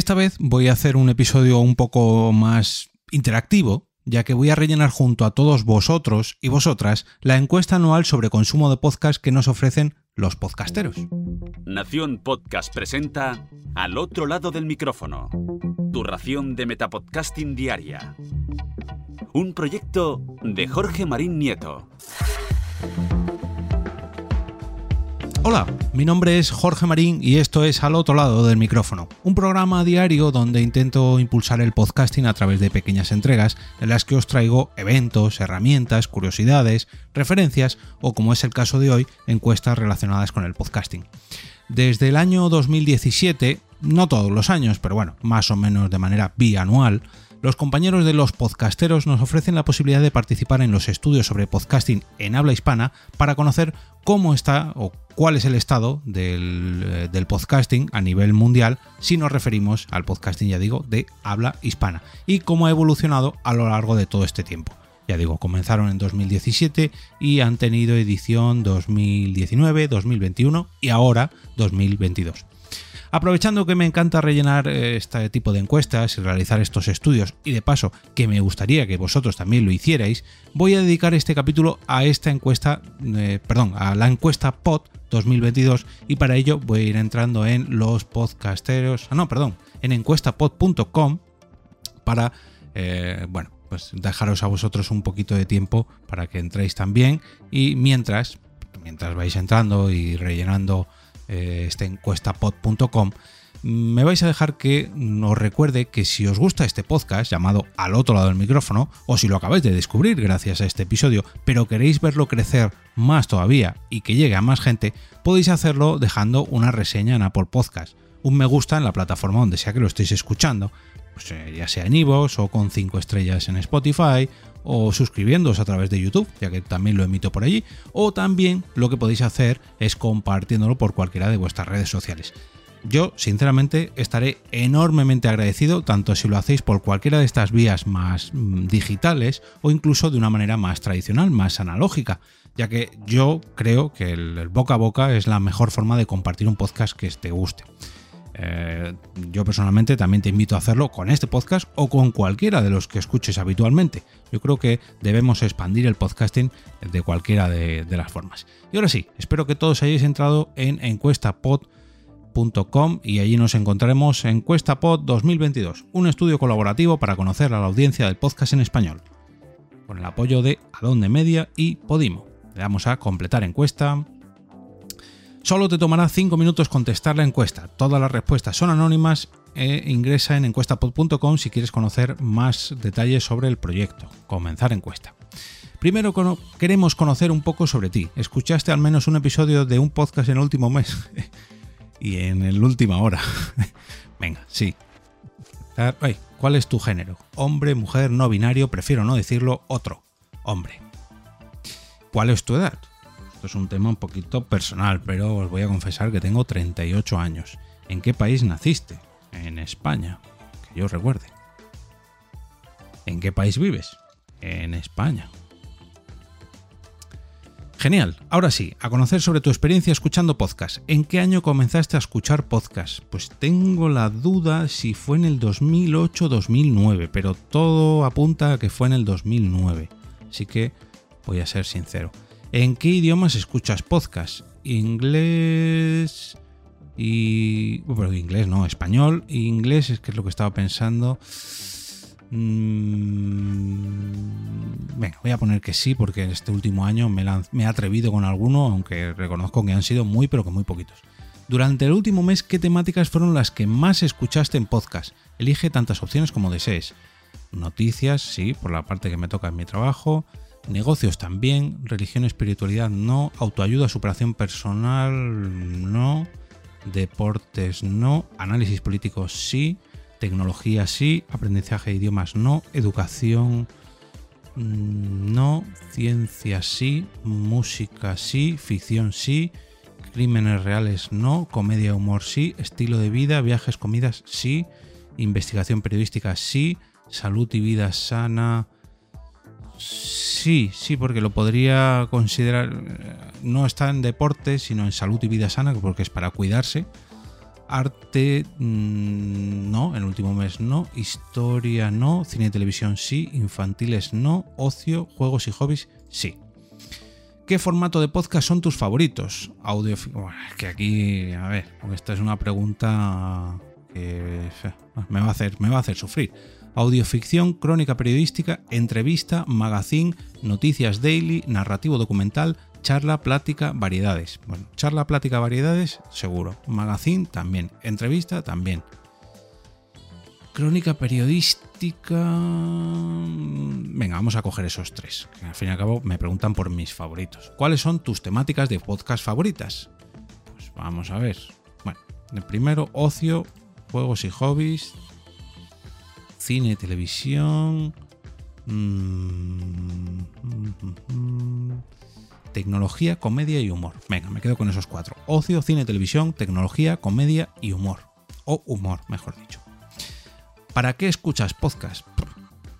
Esta vez voy a hacer un episodio un poco más interactivo, ya que voy a rellenar junto a todos vosotros y vosotras la encuesta anual sobre consumo de podcast que nos ofrecen los podcasteros. Nación Podcast presenta Al otro lado del micrófono, tu ración de Metapodcasting Diaria. Un proyecto de Jorge Marín Nieto. Hola, mi nombre es Jorge Marín y esto es Al otro lado del micrófono, un programa diario donde intento impulsar el podcasting a través de pequeñas entregas en las que os traigo eventos, herramientas, curiosidades, referencias o como es el caso de hoy, encuestas relacionadas con el podcasting. Desde el año 2017, no todos los años, pero bueno, más o menos de manera bianual, los compañeros de los podcasteros nos ofrecen la posibilidad de participar en los estudios sobre podcasting en habla hispana para conocer cómo está o cuál es el estado del, del, podcasting a nivel mundial si nos referimos al podcasting, ya digo, de habla hispana y cómo ha evolucionado a lo largo de todo este tiempo. Ya digo, comenzaron en 2017 y han tenido edición 2019, 2021 y ahora 2022. Aprovechando que me encanta rellenar este tipo de encuestas y realizar estos estudios, y de paso que me gustaría que vosotros también lo hicierais, voy a dedicar este capítulo a esta encuesta, eh, perdón, a la encuesta POD 2022, y para ello voy a ir entrando en los podcasteros, ah, no, perdón, en encuestapod.com para, eh, bueno, pues dejaros a vosotros un poquito de tiempo para que entréis también, y mientras, mientras vais entrando y rellenando eh, esta encuestapod.com, me vais a dejar que os recuerde que si os gusta este podcast llamado Al otro lado del micrófono, o si lo acabáis de descubrir gracias a este episodio, pero queréis verlo crecer más todavía y que llegue a más gente, podéis hacerlo dejando una reseña en Apple Podcast, un me gusta en la plataforma donde sea que lo estéis escuchando, pues, eh, ya sea en iVoox o con 5 estrellas en Spotify o suscribiéndoos a través de YouTube, ya que también lo emito por allí, o también lo que podéis hacer es compartiéndolo por cualquiera de vuestras redes sociales. Yo, sinceramente, estaré enormemente agradecido tanto si lo hacéis por cualquiera de estas vías más mm, digitales o incluso de una manera más tradicional, más analógica, ya que yo creo que el boca a boca es la mejor forma de compartir un podcast que te guste. Eh, yo personalmente también te invito a hacerlo con este podcast o con cualquiera de los que escuches habitualmente. Yo creo que debemos expandir el podcasting de cualquiera de, las formas. Y ahora sí, espero que todos hayáis entrado en encuestapod.com y allí nos encontraremos Encuestapod 2022, un estudio colaborativo para conocer a la audiencia del podcast en español, con el apoyo de Adonde Media y Podimo. Le damos a completar encuesta, Solo te tomará 5 minutos contestar la encuesta. Todas las respuestas son anónimas e ingresa en encuestapod.com si quieres conocer más detalles sobre el proyecto. Comenzar encuesta. Primero queremos conocer un poco sobre ti. ¿Escuchaste al menos un episodio de un podcast en el último mes? y en el última hora. Venga, sí. ¿Cuál es tu género? Hombre, mujer, no binario, prefiero no decirlo, otro. Hombre. ¿Cuál es tu edad? Esto es un tema un poquito personal, pero os voy a confesar que tengo 38 años. ¿En qué país naciste? En España, que yo recuerde. ¿En qué país vives? En España. Genial. Ahora sí, a conocer sobre tu experiencia escuchando podcast. ¿En qué año comenzaste a escuchar podcast? Pues tengo la duda si fue en el 2008-2009, pero todo apunta a que fue en el 2009. Así que voy a ser sincero. ¿En qué idiomas escuchas podcast? Inglés y... Bueno, inglés no, español. Inglés es que es lo que estaba pensando. Mm, venga, voy a poner que sí, porque este último año me, me he atrevido con alguno, aunque reconozco que han sido muy, pero que muy poquitos. Durante el último mes, ¿qué temáticas fueron las que más escuchaste en podcast? Elige tantas opciones como desees. Noticias, sí, por la parte que me toca en mi trabajo negocios también, religión, espiritualidad no, autoayuda, superación personal no, deportes no, análisis político sí, tecnología sí, aprendizaje de idiomas no, educación mm, no, ciencia sí, música sí, ficción sí, crímenes reales no, comedia humor sí, estilo de vida, viajes, comidas sí, investigación periodística sí, salud y vida sana Sí, sí, porque lo podría considerar, eh, no está en deporte, sino en salud y vida sana, porque es para cuidarse. Arte, mm, no, el último mes no, historia no, cine y televisión sí, infantiles no, ocio, juegos y hobbies sí. ¿Qué formato de podcast son tus favoritos? Audio. que aquí, a ver, esta es una pregunta que me va a hacer, me va a hacer sufrir. Audioficción, crónica periodística, entrevista, magazine, noticias daily, narrativo documental, charla, plática, variedades. Bueno, charla, plática, variedades, seguro. Magazine también. Entrevista también. Crónica periodística. Venga, vamos a coger esos tres. Al fin y al cabo me preguntan por mis favoritos. ¿Cuáles son tus temáticas de podcast favoritas? Pues vamos a ver. Bueno, el primero, ocio, juegos y hobbies, cine, televisión, mm, tecnología, comedia y humor. Venga, me quedo con esos cuatro. Ocio, cine, televisión, tecnología, comedia y humor. O humor, mejor dicho. ¿Para qué escuchas podcast?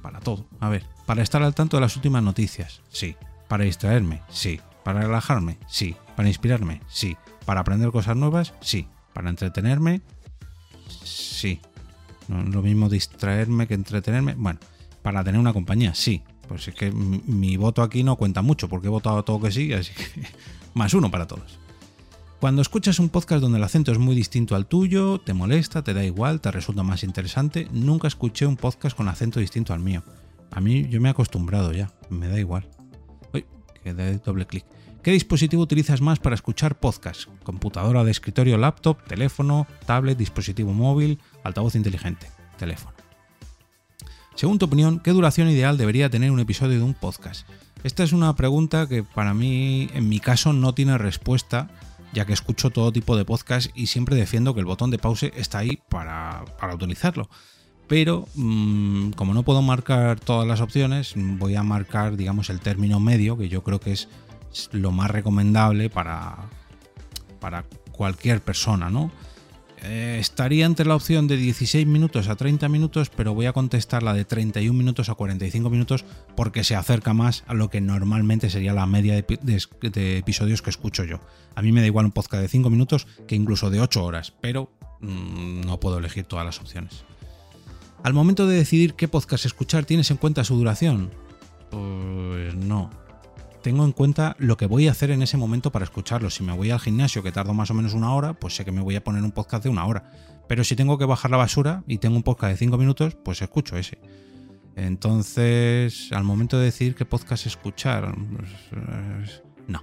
Para todo. A ver, para estar al tanto de las últimas noticias. Sí. Para distraerme. Sí. Para relajarme. Sí. Para inspirarme. Sí. Para aprender cosas nuevas. Sí. Para entretenerme. Sí. No es lo mismo distraerme que entretenerme. Bueno, para tener una compañía, sí. Pues es que mi voto aquí no cuenta mucho, porque he votado todo que sí, así que más uno para todos. Cuando escuchas un podcast donde el acento es muy distinto al tuyo, te molesta, te da igual, te resulta más interesante, nunca escuché un podcast con acento distinto al mío. A mí yo me he acostumbrado ya, me da igual. Uy, que de doble clic. ¿Qué dispositivo utilizas más para escuchar podcast? ¿Computadora de escritorio, laptop, teléfono, tablet, dispositivo móvil, altavoz inteligente? Teléfono. Según tu opinión, ¿qué duración ideal debería tener un episodio de un podcast? Esta es una pregunta que para mí, en mi caso, no tiene respuesta, ya que escucho todo tipo de podcast y siempre defiendo que el botón de pause está ahí para, utilizarlo. Pero mm, como no puedo marcar todas las opciones, voy a marcar, digamos, el término medio, que yo creo que es lo más recomendable para, para cualquier persona, ¿no? Eh, estaría entre la opción de 16 minutos a 30 minutos, pero voy a contestar la de 31 minutos a 45 minutos porque se acerca más a lo que normalmente sería la media de, episodios que escucho yo. A mí me da igual un podcast de 5 minutos que incluso de 8 horas, pero mm, no puedo elegir todas las opciones. Al momento de decidir qué podcast escuchar, ¿tienes en cuenta su duración? Pues no tengo en cuenta lo que voy a hacer en ese momento para escucharlo. Si me voy al gimnasio, que tardo más o menos una hora, pues sé que me voy a poner un podcast de una hora. Pero si tengo que bajar la basura y tengo un podcast de cinco minutos, pues escucho ese. Entonces, al momento de decidir qué podcast escuchar, pues, no.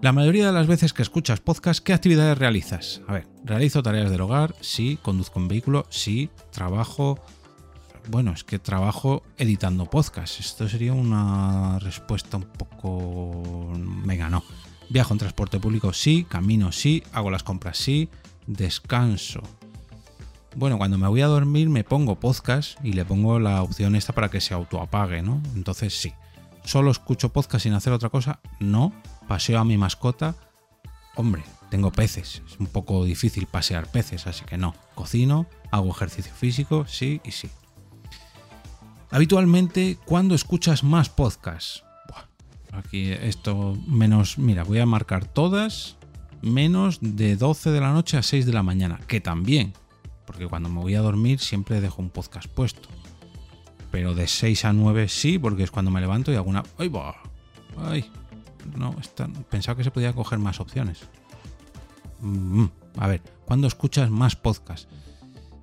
La mayoría de las veces que escuchas podcast, ¿qué actividades realizas? A ver, realizo tareas del hogar, sí, conduzco un vehículo, sí, trabajo, bueno, es que trabajo editando podcast. Esto sería una respuesta un poco... Venga, no. Viajo en transporte público, sí. Camino, sí. Hago las compras, sí. Descanso. Bueno, cuando me voy a dormir me pongo podcast y le pongo la opción esta para que se autoapague, ¿no? Entonces sí. ¿Solo escucho podcast sin hacer otra cosa? No. ¿Paseo a mi mascota? Hombre, tengo peces. Es un poco difícil pasear peces, así que no. Cocino, hago ejercicio físico, sí y sí. Habitualmente, ¿cuándo escuchas más podcasts? aquí esto menos, mira, voy a marcar todas menos de 12 de la noche a 6 de la mañana, que también, porque cuando me voy a dormir siempre dejo un podcast puesto. Pero de 6 a 9 sí, porque es cuando me levanto y alguna... ¡Ay, va! ¡Ay! No, pensaba que se podía coger más opciones. Mm, a ver, ¿cuándo escuchas más podcasts?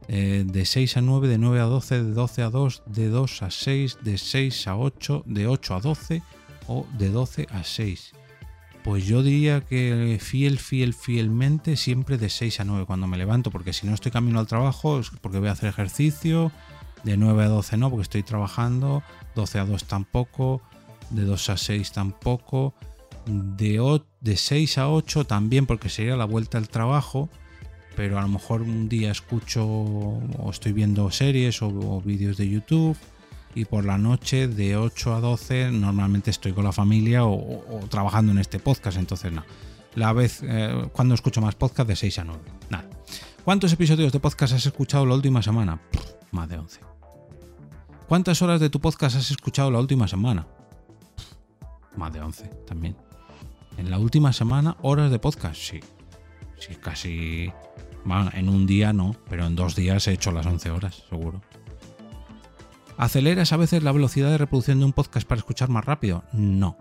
Eh, de 6 a 9, de 9 a 12, de 12 a 2, de 2 a 6, de 6 a 8, de 8 a 12 o de 12 a 6. Pues yo diría que fiel, fiel, fielmente siempre de 6 a 9 cuando me levanto, porque si no estoy camino al trabajo es porque voy a hacer ejercicio, de 9 a 12 no, porque estoy trabajando, 12 a 2 tampoco, de 2 a 6 tampoco, de, de 6 a 8 también porque sería la vuelta al trabajo pero a lo mejor un día escucho o estoy viendo series o, vídeos de YouTube y por la noche de 8 a 12 normalmente estoy con la familia o, trabajando en este podcast, entonces no. La vez, eh, cuando escucho más podcast de 6 a 9, nada. ¿Cuántos episodios de podcast has escuchado la última semana? más de 11. ¿Cuántas horas de tu podcast has escuchado la última semana? más de 11 también. En la última semana, horas de podcast, sí. Sí, casi en un día no, pero en dos días he hecho las 11 horas, seguro. ¿Aceleras a veces la velocidad de reproducción de un podcast para escuchar más rápido? No.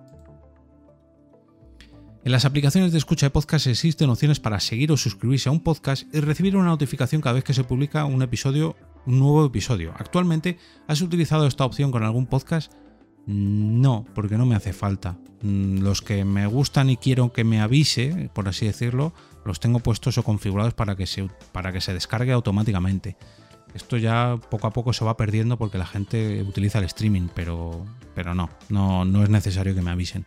En las aplicaciones de escucha de podcast existen opciones para seguir o suscribirse a un podcast y recibir una notificación cada vez que se publica un episodio, un nuevo episodio. Actualmente, ¿has utilizado esta opción con algún podcast? No, porque no me hace falta. Mm, los que me gustan y quiero que me avise, por así decirlo, los tengo puestos o configurados para que se, para que se descargue automáticamente. Esto ya poco a poco se va perdiendo porque la gente utiliza el streaming, pero, pero no, no, no es necesario que me avisen.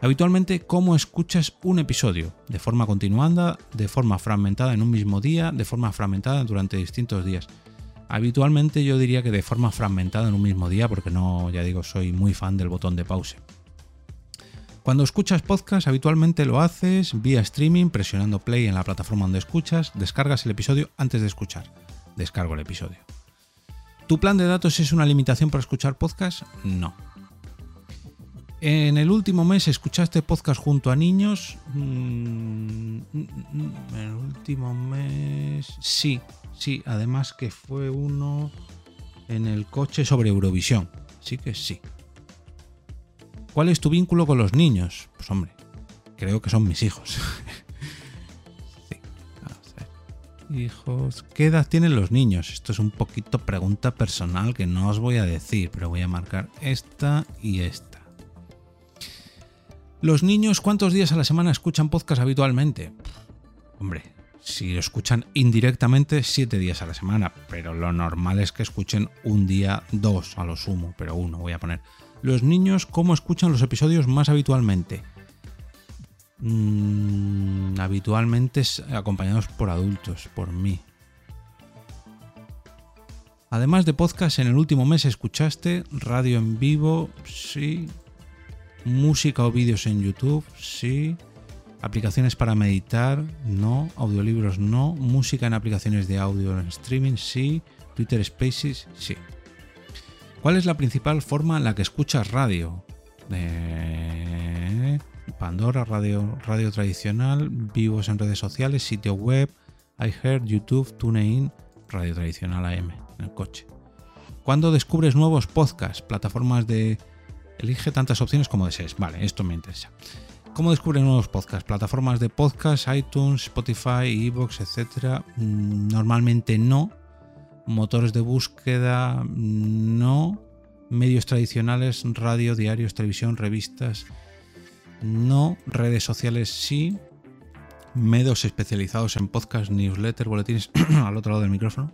Habitualmente, ¿cómo escuchas un episodio? De forma continuada, de forma fragmentada en un mismo día, de forma fragmentada durante distintos días. Habitualmente yo diría que de forma fragmentada en un mismo día, porque no, ya digo, soy muy fan del botón de pause. Cuando escuchas podcast, habitualmente lo haces vía streaming, presionando play en la plataforma donde escuchas, descargas el episodio antes de escuchar. Descargo el episodio. ¿Tu plan de datos es una limitación para escuchar podcast? No. En el último mes escuchaste podcast junto a niños. Mm, en el último mes. Sí, sí. Además que fue uno en el coche sobre Eurovisión. Sí que sí. ¿Cuál es tu vínculo con los niños? Pues hombre, creo que son mis hijos. sí. Hijos. ¿Qué edad tienen los niños? Esto es un poquito pregunta personal que no os voy a decir, pero voy a marcar esta y esta. Los niños, ¿cuántos días a la semana escuchan podcast habitualmente? Hombre, si lo escuchan indirectamente, siete días a la semana, pero lo normal es que escuchen un día, dos a lo sumo, pero uno voy a poner. Los niños, ¿cómo escuchan los episodios más habitualmente? Mm, habitualmente acompañados por adultos, por mí. Además de podcast, en el último mes escuchaste radio en vivo, sí, Música o vídeos en YouTube, sí. Aplicaciones para meditar, no. Audiolibros, no. Música en aplicaciones de audio en streaming, sí. Twitter Spaces, sí. ¿Cuál es la principal forma en la que escuchas radio? Pandora, radio, radio tradicional, vivos en redes sociales, sitio web, iHeart, YouTube, TuneIn, radio tradicional AM, en el coche. ¿Cuándo descubres nuevos podcasts, plataformas de Elige tantas opciones como desees. Vale, esto me interesa. ¿Cómo descubren nuevos podcasts? Plataformas de podcast, iTunes, Spotify, Evox, etc. Mm, normalmente no. Motores de búsqueda, no. Medios tradicionales, radio, diarios, televisión, revistas, no. Redes sociales, sí. Medios especializados en podcast, newsletter, boletines al otro lado del micrófono,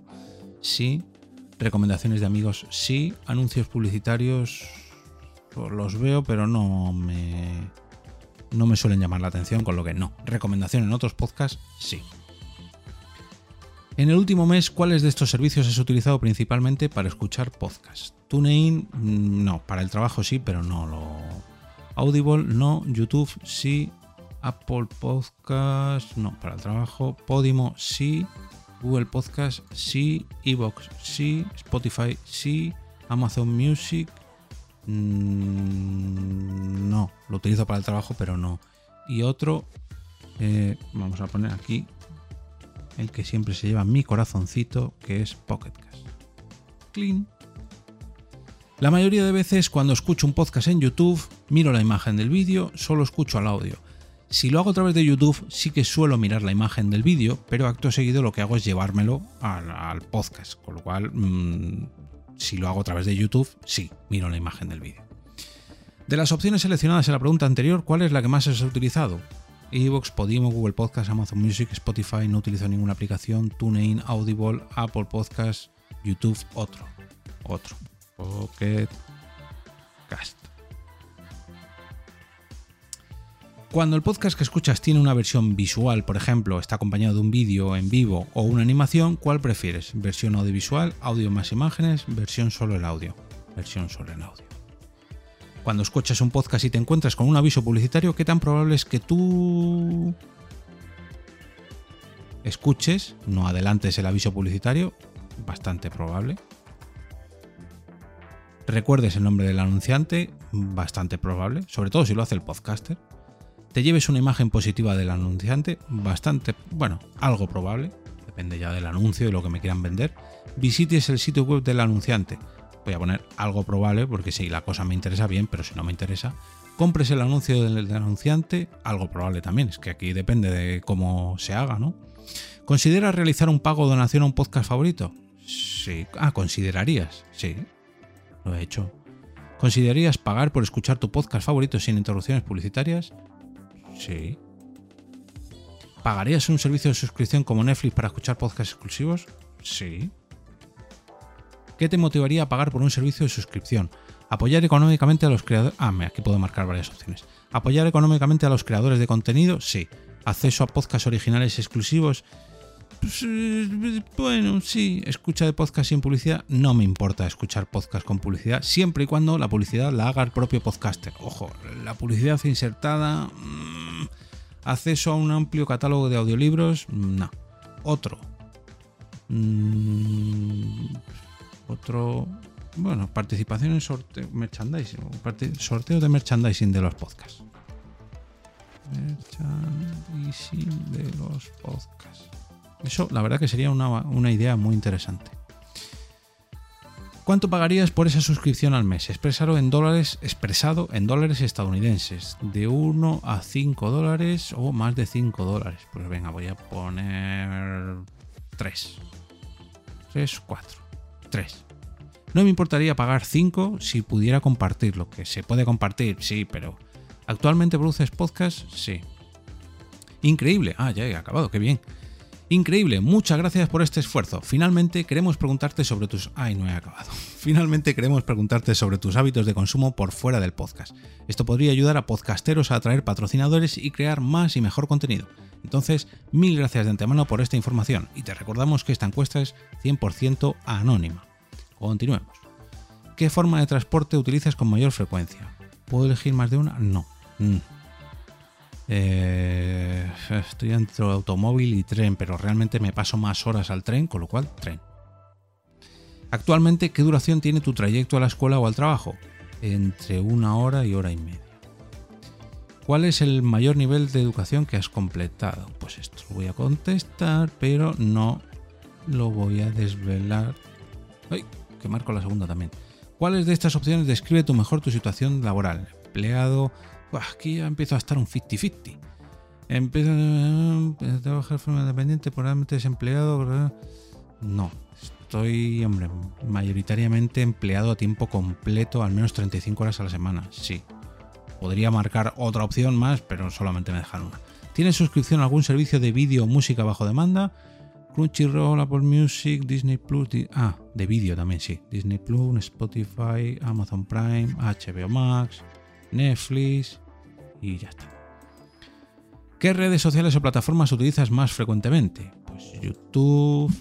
sí. Recomendaciones de amigos, sí. Anuncios publicitarios, pues los veo, pero no me, no me suelen llamar la atención, con lo que no. Recomendación en otros podcasts, sí. En el último mes, ¿cuáles de estos servicios has utilizado principalmente para escuchar podcasts? TuneIn, mm, no, para el trabajo sí, pero no lo... Audible, no, YouTube, sí, Apple Podcast, no, para el trabajo, Podimo, sí, Google Podcast, sí, Evox, sí, Spotify, sí, Amazon Music, Mm, no, lo utilizo para el trabajo, pero no. Y otro, eh, vamos a poner aquí el que siempre se lleva mi corazoncito, que es Pocket Clean. La mayoría de veces cuando escucho un podcast en YouTube, miro la imagen del vídeo, solo escucho el audio. Si lo hago a través de YouTube, sí que suelo mirar la imagen del vídeo, pero acto seguido lo que hago es llevármelo al, podcast, con lo cual mm, si lo hago a través de YouTube, sí, miro la imagen del vídeo. De las opciones seleccionadas en la pregunta anterior, ¿cuál es la que más has utilizado? Evox, Podimo, Google Podcast, Amazon Music, Spotify, no utilizo ninguna aplicación, TuneIn, Audible, Apple Podcast, YouTube, otro. Otro. Pocket Cast. Cuando el podcast que escuchas tiene una versión visual, por ejemplo, está acompañado de un vídeo en vivo o una animación, ¿cuál prefieres? ¿Versión audiovisual, audio más imágenes, versión solo el audio? Versión solo el audio. Cuando escuchas un podcast y te encuentras con un aviso publicitario, ¿qué tan probable es que tú escuches, no adelantes el aviso publicitario? Bastante probable. Recuerdes el nombre del anunciante, bastante probable, sobre todo si lo hace el podcaster te lleves una imagen positiva del anunciante, bastante, bueno, algo probable, depende ya del anuncio y lo que me quieran vender, visites el sitio web del anunciante. Voy a poner algo probable porque si la cosa me interesa bien, pero si no me interesa, compres el anuncio del, anunciante, algo probable también, es que aquí depende de cómo se haga, ¿no? ¿Consideras realizar un pago o donación a un podcast favorito? Sí. Ah, considerarías. Sí. Lo he hecho. ¿Considerarías pagar por escuchar tu podcast favorito sin interrupciones publicitarias? Sí. ¿Pagarías un servicio de suscripción como Netflix para escuchar podcasts exclusivos? Sí. ¿Qué te motivaría a pagar por un servicio de suscripción? Apoyar económicamente a los creadores. Ah, aquí puedo marcar varias opciones. Apoyar económicamente a los creadores de contenido, sí. Acceso a podcasts originales exclusivos. Pues, eh, bueno, sí. Escucha de podcast sin publicidad. No me importa escuchar podcast con publicidad, siempre y cuando la publicidad la haga el propio podcaster. Ojo, la publicidad insertada. Mm, acceso a un amplio catálogo de audiolibros. No. Otro. Mm, otro bueno, participación en sorteo, merchandising, sorteo de merchandising de los podcasts. Merchandising de los podcasts. Eso, la verdad que sería una, idea muy interesante. ¿Cuánto pagarías por esa suscripción al mes? Expresado en dólares, expresado en dólares estadounidenses. De 1 a 5 dólares o más de 5 dólares. Pues venga, voy a poner 3. 3, 4. 3. No me importaría pagar 5 si pudiera compartirlo, que se puede compartir, sí, pero ¿actualmente produces podcast? Sí. Increíble. Ah, ya he acabado, qué bien. Increíble, muchas gracias por este esfuerzo. Finalmente queremos preguntarte sobre tus... Ay, no he acabado. Finalmente queremos preguntarte sobre tus hábitos de consumo por fuera del podcast. Esto podría ayudar a podcasteros a atraer patrocinadores y crear más y mejor contenido. Entonces, mil gracias de antemano por esta información y te recordamos que esta encuesta es 100% anónima. Continuemos. ¿Qué forma de transporte utilizas con mayor frecuencia? ¿Puedo elegir más de una? No. Eh, estoy entre automóvil y tren, pero realmente me paso más horas al tren, con lo cual, tren. Actualmente, ¿qué duración tiene tu trayecto a la escuela o al trabajo? Entre una hora y hora y media. ¿Cuál es el mayor nivel de educación que has completado? Pues esto lo voy a contestar, pero no lo voy a desvelar. ¡Ay! que marco la segunda también. ¿Cuáles de estas opciones describe tu mejor tu situación laboral? Empleado. Aquí ya empiezo a estar un 50-50. Empiezo a trabajar de forma independiente, probablemente desempleado. No, estoy, hombre, mayoritariamente empleado a tiempo completo, al menos 35 horas a la semana. Sí. Podría marcar otra opción más, pero solamente me dejan una. ¿Tienes suscripción a algún servicio de vídeo o música bajo demanda? Crunchyroll, Apple Music, Disney Plus, ah, de vídeo también, sí. Disney Plus, Spotify, Amazon Prime, HBO Max, Netflix y ya está. ¿Qué redes sociales o plataformas utilizas más frecuentemente? Pues YouTube,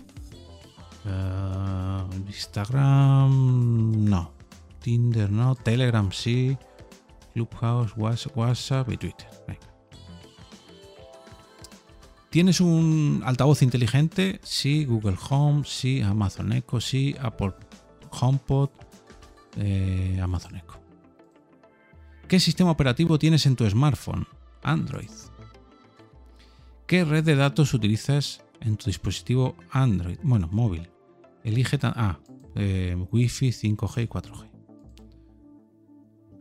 eh, Instagram, no. Tinder, no. Telegram, sí. Clubhouse, WhatsApp y Twitter. ¿Tienes un altavoz inteligente? Sí, Google Home, sí, Amazon Echo, sí, Apple HomePod, eh, Amazon Echo. ¿Qué sistema operativo tienes en tu smartphone? Android. ¿Qué red de datos utilizas en tu dispositivo Android? Bueno, móvil. Elige ah, eh, Wi-Fi, 5G y 4G.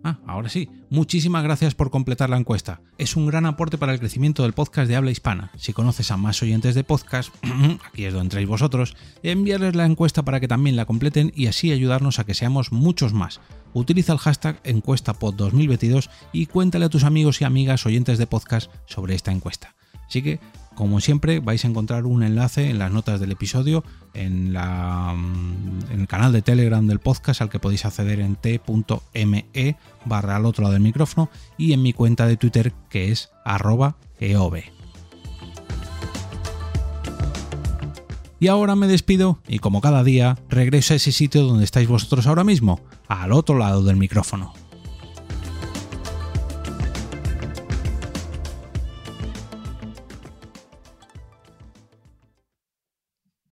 Ah, ahora sí. Muchísimas gracias por completar la encuesta. Es un gran aporte para el crecimiento del podcast de habla hispana. Si conoces a más oyentes de podcast, aquí es donde entráis vosotros, enviarles la encuesta para que también la completen y así ayudarnos a que seamos muchos más. Utiliza el hashtag encuestapod2022 y cuéntale a tus amigos y amigas oyentes de podcast sobre esta encuesta. Así que como siempre, vais a encontrar un enlace en las notas del episodio, en, mm, el canal de Telegram del podcast al que podéis acceder en t.me barra al otro lado del micrófono y en mi cuenta de Twitter que es arroba eov. Y ahora me despido y como cada día regreso a ese sitio donde estáis vosotros ahora mismo, al otro lado del micrófono.